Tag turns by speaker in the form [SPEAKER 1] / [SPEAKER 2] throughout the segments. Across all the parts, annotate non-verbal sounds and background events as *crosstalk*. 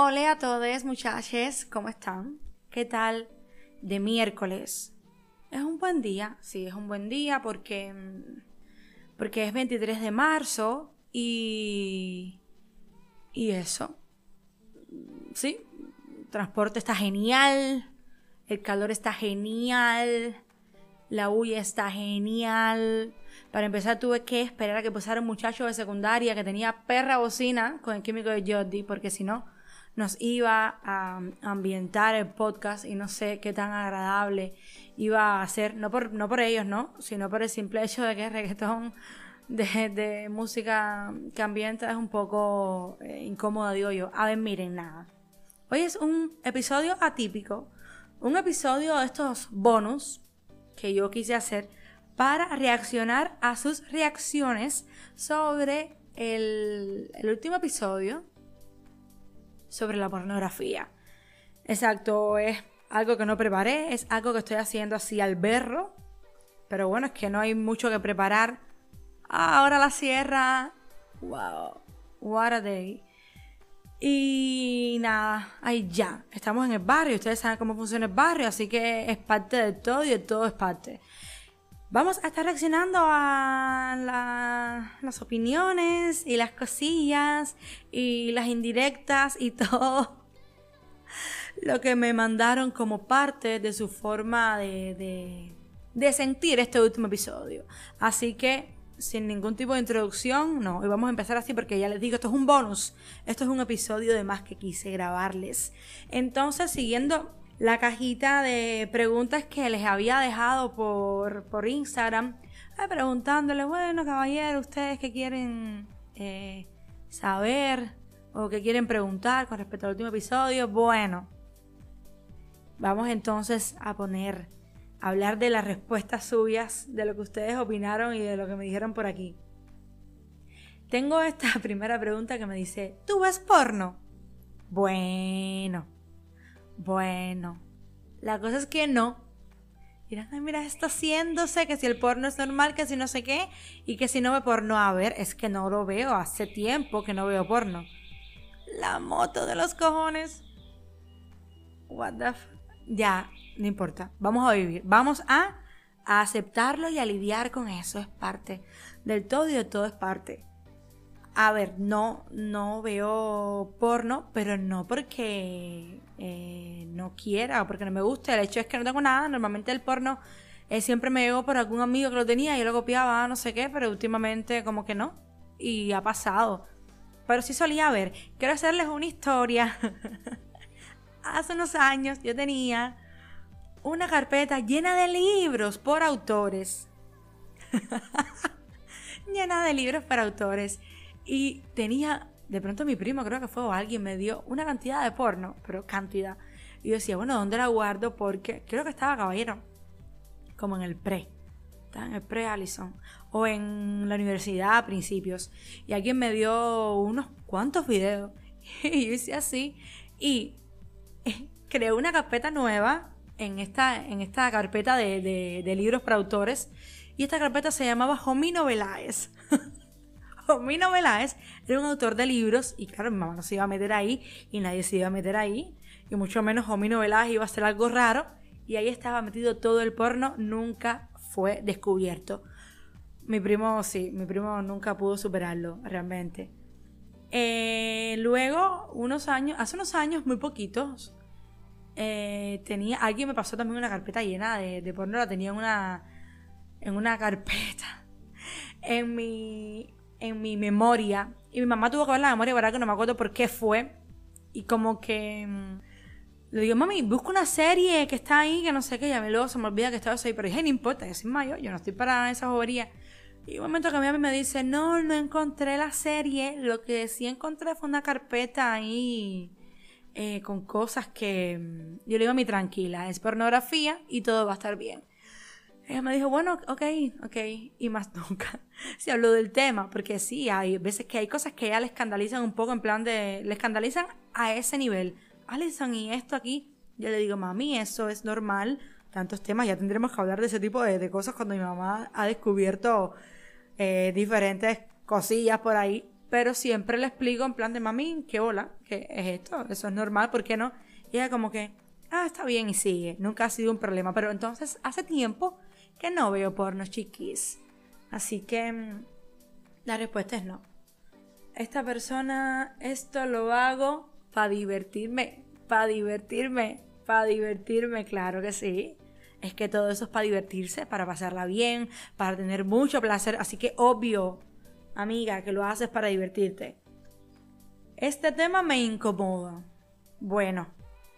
[SPEAKER 1] Hola a todos muchachos, ¿cómo están? ¿Qué tal de miércoles? Es un buen día, sí, es un buen día porque, porque es 23 de marzo y... y eso. Sí, el transporte está genial, el calor está genial, la huya está genial. Para empezar tuve que esperar a que pasara un muchacho de secundaria que tenía perra bocina con el químico de Jordi, porque si no nos iba a ambientar el podcast y no sé qué tan agradable iba a ser, no por, no por ellos, ¿no? Sino por el simple hecho de que el reggaetón de, música que ambienta es un poco eh, incómodo, digo yo. A ver, miren, nada. Hoy es un episodio atípico, un episodio de estos bonus que yo quise hacer para reaccionar a sus reacciones sobre el, el último episodio sobre la pornografía. Exacto, es algo que no preparé, es algo que estoy haciendo así al berro. Pero bueno, es que no hay mucho que preparar. ahora la sierra. Wow, what a day. Y nada, ahí ya. Estamos en el barrio, ustedes saben cómo funciona el barrio, así que es parte de todo y de todo es parte. Vamos a estar reaccionando a las opiniones y las cosillas y las indirectas y *laughs* todo lo que me mandaron como parte de su forma de, sentir este último episodio. Así que, sin ningún tipo de introducción, no, y vamos a empezar así porque ya les digo, esto es un bonus, esto es un episodio de más que quise grabarles. Entonces, siguiendo la cajita de preguntas que les había dejado por, por Instagram, eh, preguntándole, bueno, caballero, ustedes qué quieren eh, saber o qué quieren preguntar con respecto al último episodio. Bueno, vamos entonces a poner, a hablar de las respuestas suyas, de lo que ustedes opinaron y de lo que me dijeron por aquí. Tengo esta *laughs* primera pregunta que me dice, ¿tú ves porno? Bueno. Bueno, la cosa es que no. Mira, mira, está haciéndose, que si el porno es normal, que si no sé qué, y que si no ve porno, a ver, es que no lo veo, hace tiempo que no veo porno. La moto de los cojones. What the Ya, no importa, vamos a vivir, vamos a, a aceptarlo y a lidiar con eso, es parte del todo y de todo es parte. A ver, no, no veo porno, pero no porque eh, no quiera o porque no me guste. El hecho es que no tengo nada. Normalmente el porno eh, siempre me llegó por algún amigo que lo tenía yo lo copiaba, no sé qué, pero últimamente como que no. Y ha pasado. Pero sí solía ver. Quiero hacerles una historia. *laughs* Hace unos años yo tenía una carpeta llena de libros por autores. *laughs* llena de libros por autores. Y tenía de pronto mi primo, creo que fue alguien, me dio una cantidad de porno, pero cantidad. Y yo decía, bueno, ¿dónde la guardo? Porque creo que estaba caballero, como en el pre. Estaba en el pre Allison. O en la universidad a principios. Y alguien me dio unos cuantos videos. *laughs* Y yo hice así. Y *laughs* creé una carpeta nueva en esta, en esta carpeta de, libros para autores. Y esta carpeta se llamaba Homino Veláez. *laughs* *laughs* Homino Veláez era un autor de libros y claro, mi mamá no se iba a meter ahí y nadie se iba a meter ahí y mucho menos Homino Veláez iba a ser algo raro y ahí estaba metido todo el porno, nunca fue descubierto. Mi primo, sí, mi primo nunca pudo superarlo, realmente. Eh, luego, unos años, hace unos años, muy poquitos, eh, tenía, alguien me pasó también una carpeta llena de, de porno, la tenía en una, en una carpeta. *laughs* En mi, en mi memoria. Y mi mamá tuvo que ver la memoria, ¿verdad? Que no me acuerdo por qué fue. Y como que mm, le digo, mami, busca una serie que está ahí, que no sé qué. Ya me luego se me olvida que estaba ahí. Pero dije, no importa, es mayor, yo no estoy para esa bobería. Y un momento que mi mamá me dice, no, no encontré la serie. Lo que sí encontré fue una carpeta ahí eh, con cosas que mm, yo le digo a mi tranquila, es pornografía y todo va a estar bien. Ella me dijo, bueno, ok, ok, y más *laughs* nunca se habló del tema, porque sí, hay veces que hay cosas que a ella le escandalizan un poco, en plan de, le escandalizan a ese nivel. Alison, y esto aquí, yo le digo, mami, eso es normal, tantos temas, ya tendremos que hablar de ese tipo de, cosas cuando mi mamá ha descubierto eh, diferentes cosillas por ahí. pero siempre le explico en plan de mami, ¿qué hola? ¿Qué es esto? Eso es normal, ¿por qué no? Y ella como que, ah, está bien y sigue, nunca ha sido un problema, pero entonces hace tiempo que no veo porno chiquis. Así que mm, la respuesta es no. Esta persona, esto lo hago para divertirme, para divertirme, para divertirme, claro que sí. Es que todo eso es para divertirse, para pasarla bien, para tener mucho placer. Así que obvio, amiga, que lo haces para divertirte. Este tema me incomoda. Bueno,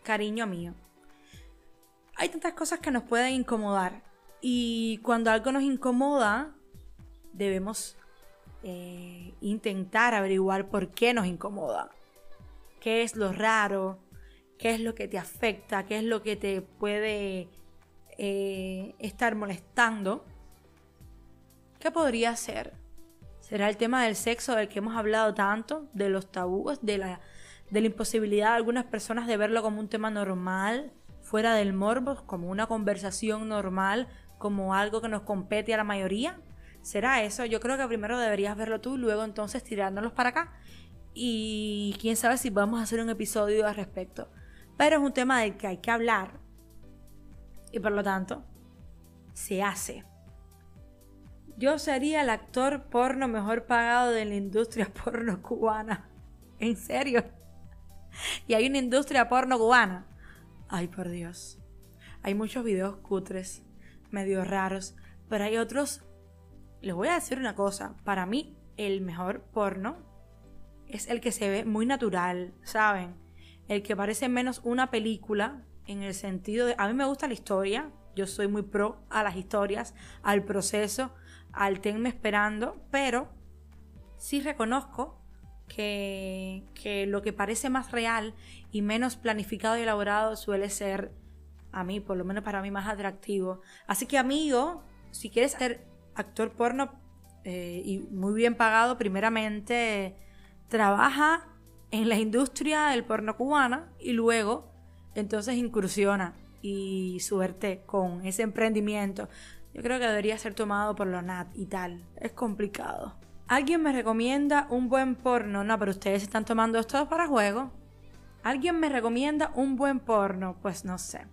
[SPEAKER 1] cariño mío. Hay tantas cosas que nos pueden incomodar. Y cuando algo nos incomoda, debemos eh, intentar averiguar por qué nos incomoda. ¿Qué es lo raro? ¿Qué es lo que te afecta? ¿Qué es lo que te puede eh, estar molestando? ¿Qué podría ser? ¿Será el tema del sexo del que hemos hablado tanto? ¿De los tabúes? ¿De la, de la imposibilidad de algunas personas de verlo como un tema normal? fuera del morbo, como una conversación normal, como algo que nos compete a la mayoría? ¿Será eso? Yo creo que primero deberías verlo tú y luego entonces tirándolos para acá. Y quién sabe si vamos a hacer un episodio al respecto. Pero es un tema del que hay que hablar. Y por lo tanto, se hace. Yo sería el actor porno mejor pagado de la industria *laughs* porno cubana. ¿En serio? Y hay una industria porno cubana. Ay, por Dios. Hay muchos videos cutres, medio raros, pero hay otros... Les voy a decir una cosa. Para mí, el mejor porno es el que se ve muy natural, ¿saben? El que parece menos una película en el sentido de... A mí me gusta la historia, yo soy muy pro a las historias, al proceso, al tenme esperando, pero sí reconozco que, que, lo que parece más real y menos planificado y elaborado suele ser, a mí, por lo menos para mí, más atractivo. Así que amigo, si quieres ser actor porno eh, y muy bien pagado, primeramente trabaja en la industria del porno cubana y luego entonces incursiona y suerte con ese emprendimiento. Yo creo que debería ser tomado por lo NAT y tal. Es complicado. ¿Alguien me recomienda un buen porno? No, pero ustedes están tomando esto para juego. ¿Alguien me recomienda un buen porno? Pues no sé.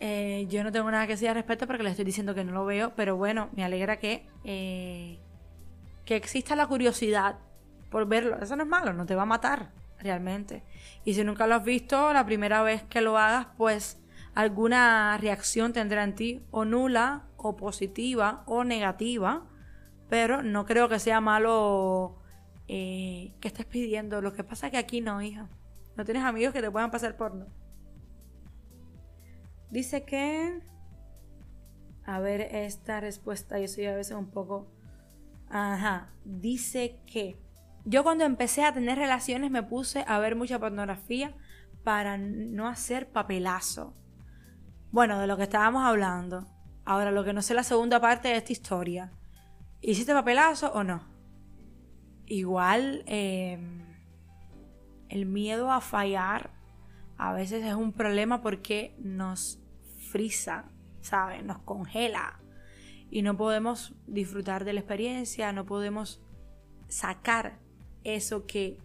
[SPEAKER 1] Eh, yo no tengo nada que decir al respecto porque les estoy diciendo que no lo veo, pero bueno, me alegra que, eh, que exista la curiosidad por verlo. Eso no es malo, no te va a matar realmente. Y si nunca lo has visto, la primera vez que lo hagas, pues alguna reacción tendrá en ti, o nula, o positiva, o negativa pero no creo que sea malo eh, que estés pidiendo. Lo que pasa es que aquí no, hija. No tienes amigos que te puedan pasar porno. Dice que... A ver esta respuesta, yo soy a veces un poco... Ajá. Dice que... Yo cuando empecé a tener relaciones me puse a ver mucha pornografía para no hacer papelazo. Bueno, de lo que estábamos hablando. Ahora, lo que no sé la segunda parte de esta historia. ¿Hiciste papelazo o no? Igual em, el miedo a fallar a veces es un problema porque nos frisa, ¿sabes? Nos congela y no podemos disfrutar de la experiencia, no podemos sacar eso que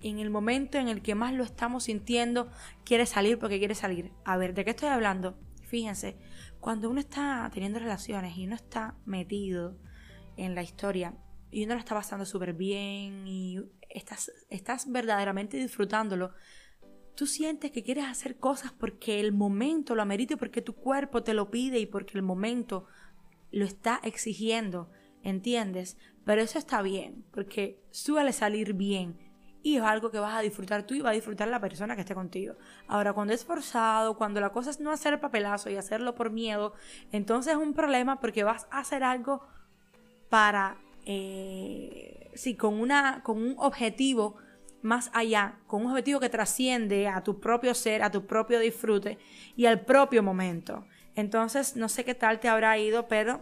[SPEAKER 1] en el momento en el que más lo estamos sintiendo quiere salir porque quiere salir. A ver, ¿de qué estoy hablando? Fíjense, cuando uno está teniendo relaciones y uno está metido en la historia y uno lo está pasando súper bien y estás, estás verdaderamente disfrutándolo, tú sientes que quieres hacer cosas porque el momento lo amerita y porque tu cuerpo te lo pide y porque el momento lo está exigiendo, ¿entiendes? Pero eso está bien, porque suele salir bien y es algo que vas a disfrutar tú y va a disfrutar la persona que esté contigo. Ahora, cuando es forzado, cuando la cosa es no hacer papelazo y hacerlo por miedo, entonces es un problema porque vas a hacer algo para, eh, sí, con, una, con un objetivo más allá, con un objetivo que trasciende a tu propio ser, a tu propio disfrute y al propio momento. Entonces, no sé qué tal te habrá ido, pero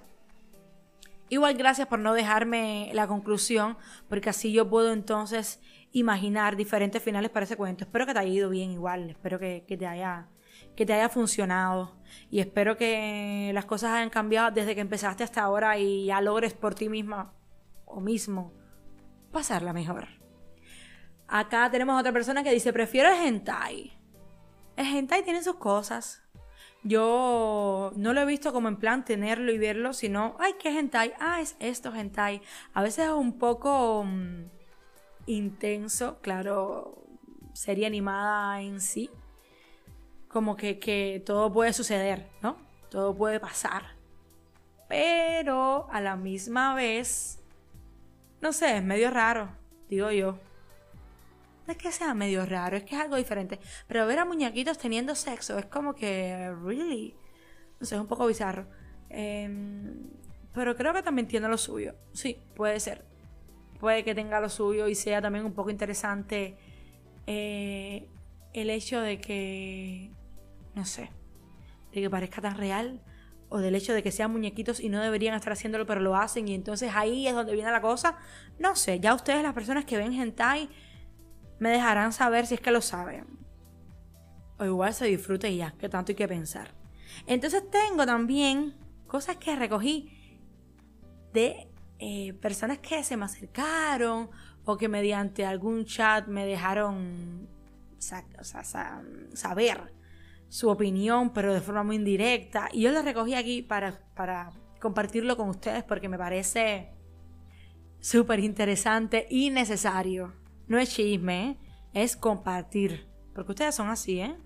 [SPEAKER 1] igual gracias por no dejarme la conclusión, porque así yo puedo entonces imaginar diferentes finales para ese cuento. Espero que te haya ido bien igual, espero que, que te haya que te haya funcionado y espero que las cosas hayan cambiado desde que empezaste hasta ahora y ya logres por ti misma o mismo pasarla mejor. Acá tenemos otra persona que dice, prefiero el hentai. El hentai tiene sus cosas. Yo no lo he visto como en plan tenerlo y verlo, sino, ay, ¿qué hentai? Ah, es esto hentai. A veces es un poco mm, intenso, claro, serie animada en sí. Como que, que todo puede suceder, ¿no? Todo puede pasar. Pero a la misma vez, no sé, es medio raro, digo yo. No es que sea medio raro, es que es algo diferente. Pero ver a muñequitos teniendo sexo es como que, really, no sé, es un poco bizarro. Em, pero creo que también tiene lo suyo. Sí, puede ser. Puede que tenga lo suyo y sea también un poco interesante eh, el hecho de que, no sé, de que parezca tan real o del hecho de que sean muñequitos y no deberían estar haciéndolo pero lo hacen y entonces ahí es donde viene la cosa. No sé, ya ustedes las personas que ven hentai me dejarán saber si es que lo saben. O igual se disfruta y ya, que tanto hay que pensar. Entonces tengo también cosas que recogí de eh, personas que se me acercaron o que mediante algún chat me dejaron saber su opinión, pero de forma muy indirecta. Y yo lo recogí aquí para, para compartirlo con ustedes porque me parece súper interesante y necesario. No es chisme, es compartir. Porque ustedes son así, ¿eh?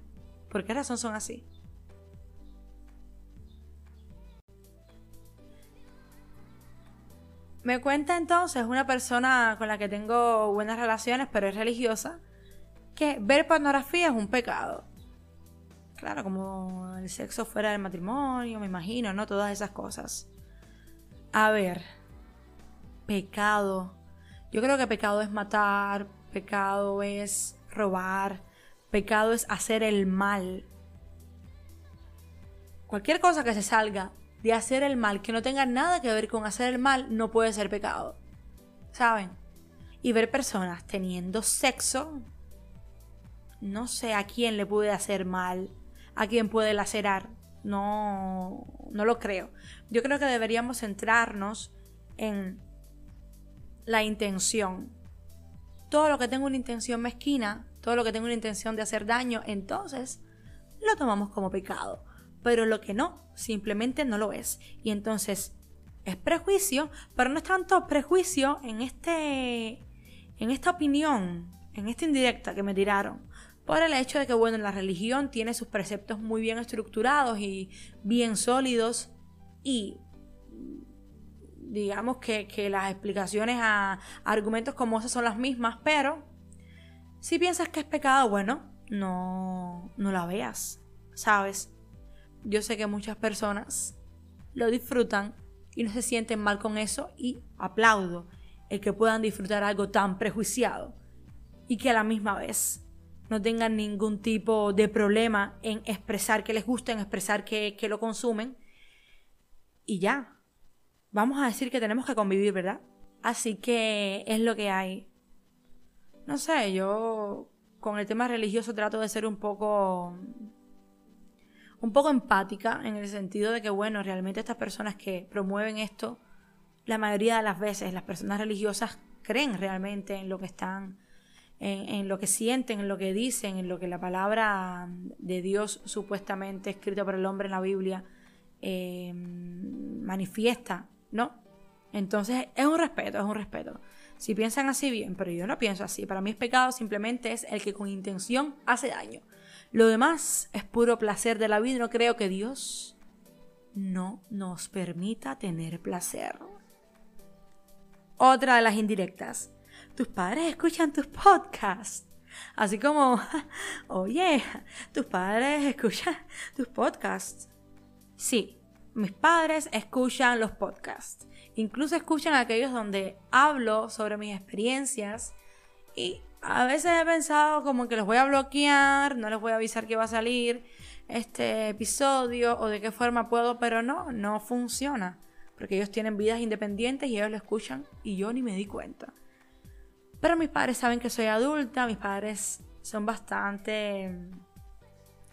[SPEAKER 1] ¿Por qué razón son así? Me cuenta entonces una persona con la que tengo buenas relaciones, pero es religiosa, que ver pornografía es un pecado. Claro, como el sexo fuera del matrimonio, me imagino, ¿no? Todas esas cosas. A ver, pecado. Yo creo que pecado es matar, pecado es robar, pecado es hacer el mal. Cualquier cosa que se salga de hacer el mal, que no tenga nada que ver con hacer el mal, no puede ser pecado. ¿Saben? Y ver personas teniendo sexo, no sé a quién le puede hacer mal, a quién puede lacerar. No, no lo creo. Yo creo que deberíamos centrarnos en la intención. Todo lo que tenga una intención mezquina, todo lo que tenga una intención de hacer daño, entonces lo tomamos como pecado. Pero lo que no, simplemente no lo es. Y entonces es prejuicio, pero no es tanto prejuicio en este en esta opinión, en esta indirecta que me tiraron, por el hecho de que bueno, la religión tiene sus preceptos muy bien estructurados y bien sólidos y digamos que, las explicaciones a, argumentos como esos son las mismas, pero si piensas que es pecado, bueno, no, no la veas, ¿sabes? Yo sé que muchas personas lo disfrutan y no se sienten mal con eso y aplaudo el que puedan disfrutar algo tan prejuiciado y que a la misma vez no tengan ningún tipo de problema en expresar que les gusta, en expresar que, que lo consumen y ya, vamos a decir que tenemos que convivir, ¿verdad? Así que es lo que hay. No sé, yo con el tema religioso trato de ser un poco un poco empática en el sentido de que bueno, realmente estas personas que promueven esto la mayoría de las veces las personas religiosas creen realmente en lo que están en, lo que sienten, en lo que dicen, en lo que la palabra de Dios supuestamente escrita por el hombre en la Biblia eh, manifiesta ¿no? Entonces es un respeto, es un respeto. Si piensan así, bien, pero yo no pienso así. Para mí es pecado simplemente es el que con intención hace daño. Lo demás es puro placer de la vida. No creo que Dios no nos permita tener placer. Otra de las indirectas. Tus padres escuchan tus podcasts. Así como, *laughs* oye, tus padres escuchan tus podcasts. Sí, mis padres escuchan los podcasts. Incluso escuchan aquellos donde hablo sobre mis experiencias. Y a veces he pensado como que los voy a bloquear, no les voy a avisar que va a salir este episodio o de qué forma puedo, pero no, no funciona. Porque ellos tienen vidas independientes y ellos lo escuchan y yo ni me di cuenta. Pero mis padres saben que soy adulta, mis padres son bastante,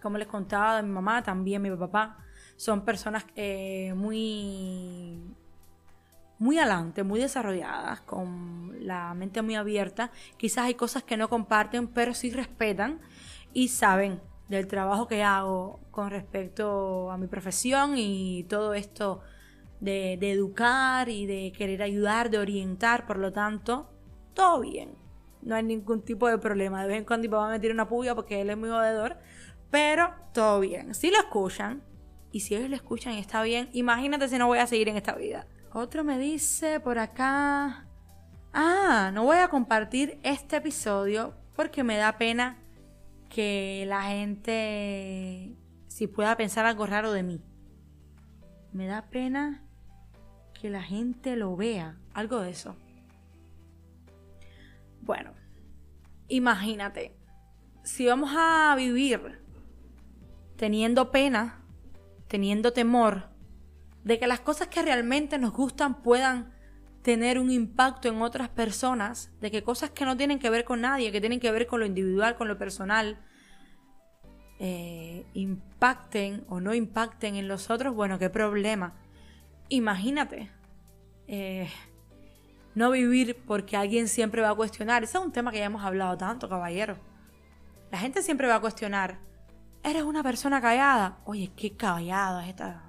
[SPEAKER 1] como les contaba de mi mamá, también mi papá son personas eh, muy muy adelante, muy desarrolladas, con la mente muy abierta. Quizás hay cosas que no comparten, pero sí respetan y saben del trabajo que hago con respecto a mi profesión y todo esto de, de educar y de querer ayudar, de orientar, por lo tanto, todo bien. No hay ningún tipo de problema. De vez en cuando mi papá me tira una puya porque él es muy jodedor, pero todo bien. Si lo escuchan, y si ellos lo escuchan y está bien, imagínate si no voy a seguir en esta vida. Otro me dice por acá, ah, no voy a compartir este episodio porque me da pena que la gente si pueda pensar algo raro de mí. Me da pena que la gente lo vea, algo de eso. Bueno, imagínate, si vamos a vivir teniendo pena, teniendo temor de que las cosas que realmente nos gustan puedan tener un impacto en otras personas, de que cosas que no tienen que ver con nadie, que tienen que ver con lo individual, con lo personal, eh, impacten o no impacten en los otros, bueno, qué problema. Imagínate. Eh, no vivir porque alguien siempre va a cuestionar. Ese es un tema que ya hemos hablado tanto, caballero. La gente siempre va a cuestionar. ¿Eres una persona callada? Oye, qué callada es esta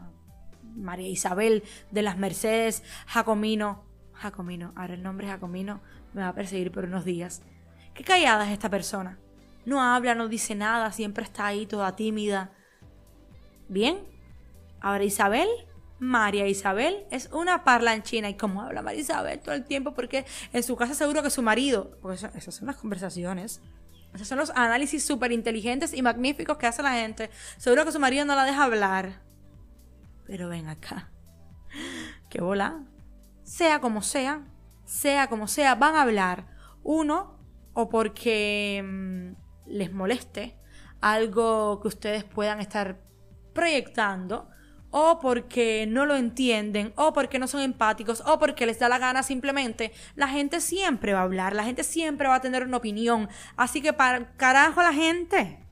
[SPEAKER 1] María Isabel de las Mercedes Jacomino. Jacomino, ahora el nombre Jacomino me va a perseguir por unos días. Qué callada es esta persona. No habla, no dice nada, siempre está ahí toda tímida. Bien. Ahora Isabel María Isabel es una parlanchina. ¿Y cómo habla María Isabel todo el tiempo? Porque en su casa seguro que su marido. Porque esas son las conversaciones. Esos son los análisis súper inteligentes y magníficos que hace la gente. Seguro que su marido no la deja hablar. Pero ven acá. Qué bola. Sea como sea, sea como sea, van a hablar. Uno, o porque mm, les moleste algo que ustedes puedan estar proyectando o porque no lo entienden, o porque no son empáticos, o porque les da la gana simplemente, la gente siempre va a hablar, la gente siempre va a tener una opinión. Así que para carajo la gente.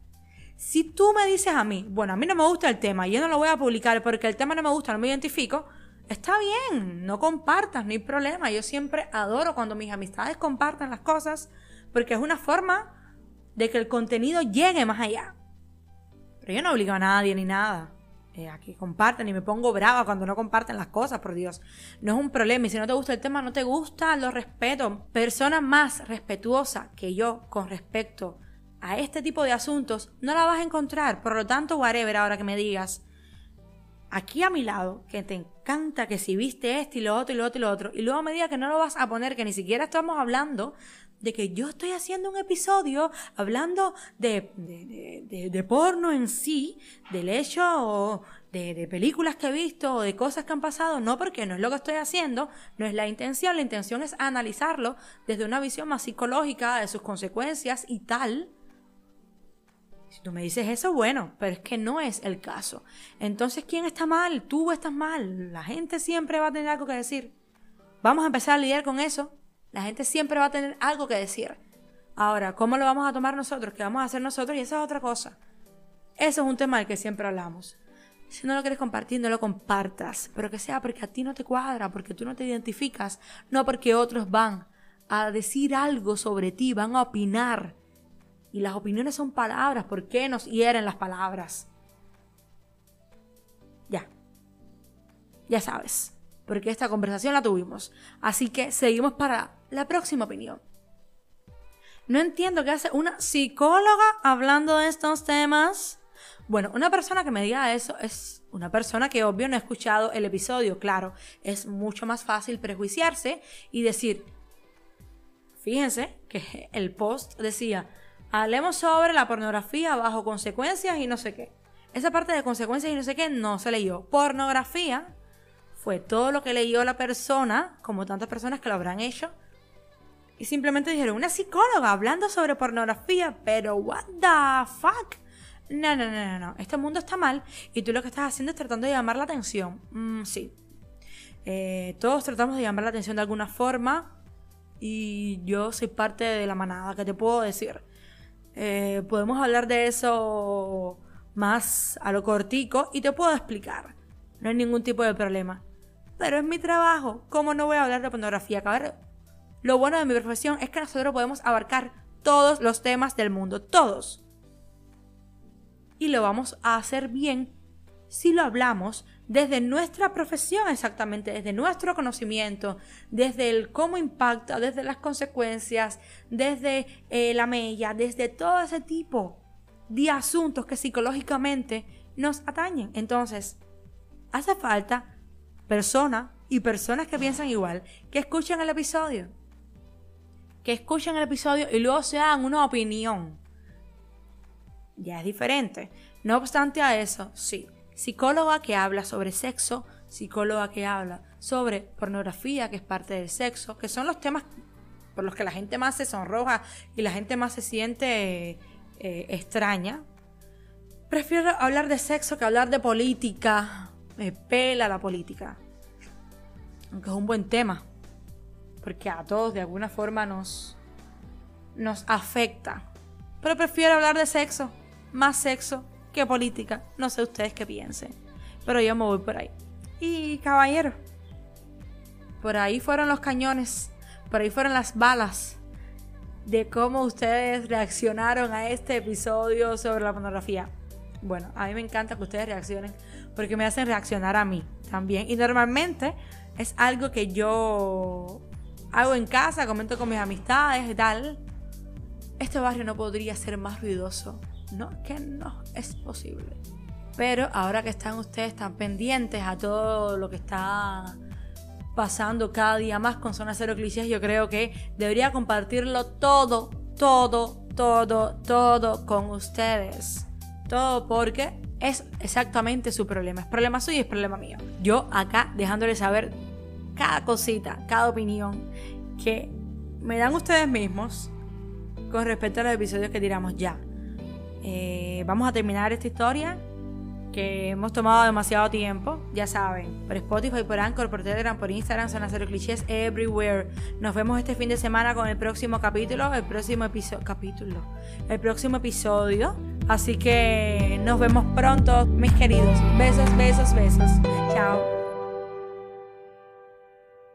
[SPEAKER 1] Si tú me dices a mí, bueno, a mí no me gusta el tema, yo no lo voy a publicar porque el tema no me gusta, no me identifico, está bien, no compartas, no hay problema. Yo siempre adoro cuando mis amistades compartan las cosas porque es una forma de que el contenido llegue más allá. Pero yo no obligo a nadie ni nada. Eh, aquí comparten y me pongo brava cuando no comparten las cosas, por Dios. No es un problema y si no te gusta el tema, no te gusta, lo respeto. Persona más respetuosa que yo con respecto a este tipo de asuntos no la vas a encontrar. Por lo tanto, whatever, ahora que me digas, aquí a mi lado, que te encanta que si viste esto y lo otro y lo otro y lo otro, y luego me digas que no lo vas a poner, que ni siquiera estamos hablando de que yo estoy haciendo un episodio hablando de, de, de, porno en sí, del hecho o de, películas que he visto o de cosas que han pasado, no porque no es lo que estoy haciendo, no es la intención, la intención es analizarlo desde una visión más psicológica de sus consecuencias y tal. Si tú me dices eso, bueno, pero es que no es el caso. Entonces, ¿quién está mal? Tú estás mal. La gente siempre va a tener algo que decir. Vamos a empezar a lidiar con eso la gente siempre va a tener algo que decir. Ahora, ¿cómo lo vamos a tomar nosotros? ¿Qué vamos a hacer nosotros? Y esa es otra cosa. Eso es un tema del que siempre hablamos. Si no lo quieres compartir, no lo compartas. Pero que sea porque a ti no te cuadra, porque tú no te identificas, no porque otros van a decir algo sobre ti, van a opinar. Y las opiniones son palabras. ¿Por qué nos hieren las palabras? Ya. Ya sabes porque esta conversación la tuvimos. Así que seguimos para la próxima opinión. No entiendo qué hace una psicóloga hablando de estos temas. Bueno, una persona que me diga eso es una persona que obvio no ha escuchado el episodio, claro. Es mucho más fácil prejuiciarse y decir, fíjense que el post decía, hablemos sobre la pornografía bajo consecuencias y no sé qué. Esa parte de consecuencias y no sé qué no se leyó. Pornografía fue todo lo que leyó la persona, como tantas personas que lo habrán hecho, y simplemente dijeron, una psicóloga hablando sobre pornografía, pero what the fuck? No, no, no, no, no. Este mundo está mal y tú lo que estás haciendo es tratando de llamar la atención. Mm, sí. Eh, todos tratamos de llamar la atención de alguna forma y yo soy parte de la manada, ¿qué te puedo decir? Eh, podemos hablar de eso más a lo cortico y te puedo explicar. No hay ningún tipo de problema. Pero es mi trabajo. ¿Cómo no voy a hablar de pornografía? Cabrón? Lo bueno de mi profesión es que nosotros podemos abarcar todos los temas del mundo, todos. Y lo vamos a hacer bien si lo hablamos desde nuestra profesión exactamente, desde nuestro conocimiento, desde el cómo impacta, desde las consecuencias, desde eh, la mella, desde todo ese tipo de asuntos que psicológicamente nos atañen. Entonces, hace falta personas y personas que piensan igual, que escuchen el episodio. Que escuchen el episodio y luego se hagan una opinión. Ya es diferente. No obstante a eso, sí, psicóloga que habla sobre sexo, psicóloga que habla sobre pornografía, que es parte del sexo, que son los temas por los que la gente más se sonroja y la gente más se siente eh, extraña. Prefiero hablar de sexo que hablar de política. Me pela la política. Aunque es un buen tema. Porque a todos de alguna forma nos, nos afecta. Pero prefiero hablar de sexo. Más sexo que política. No sé ustedes qué piensen. Pero yo me voy por ahí. Y caballero, por ahí fueron los cañones. Por ahí fueron las balas de cómo ustedes reaccionaron a este episodio sobre la pornografía. Bueno, a mí me encanta que ustedes reaccionen porque me hacen reaccionar a mí también. Y normalmente es algo que yo hago en casa, comento con mis amistades y tal. Este barrio no podría ser más ruidoso no, que no es posible. Pero ahora que están ustedes tan pendientes a todo lo que está pasando cada día más con Zona Cero Clichés, yo creo que debería compartirlo todo, todo, todo, todo con ustedes. Todo porque es exactamente su problema. Es problema suyo y es problema mío. Yo acá dejándoles saber cada cosita, cada opinión que me dan ustedes mismos con respecto a los episodios que tiramos ya. Eh, vamos a terminar esta historia que hemos tomado demasiado tiempo, ya saben, por Spotify, por Anchor, por Telegram, por Instagram, son cero clichés everywhere. Nos vemos este fin de semana con el próximo capítulo, el próximo episodio, capítulo, el próximo episodio. Así que nos vemos pronto, mis queridos. Besos, besos, besos. Chao.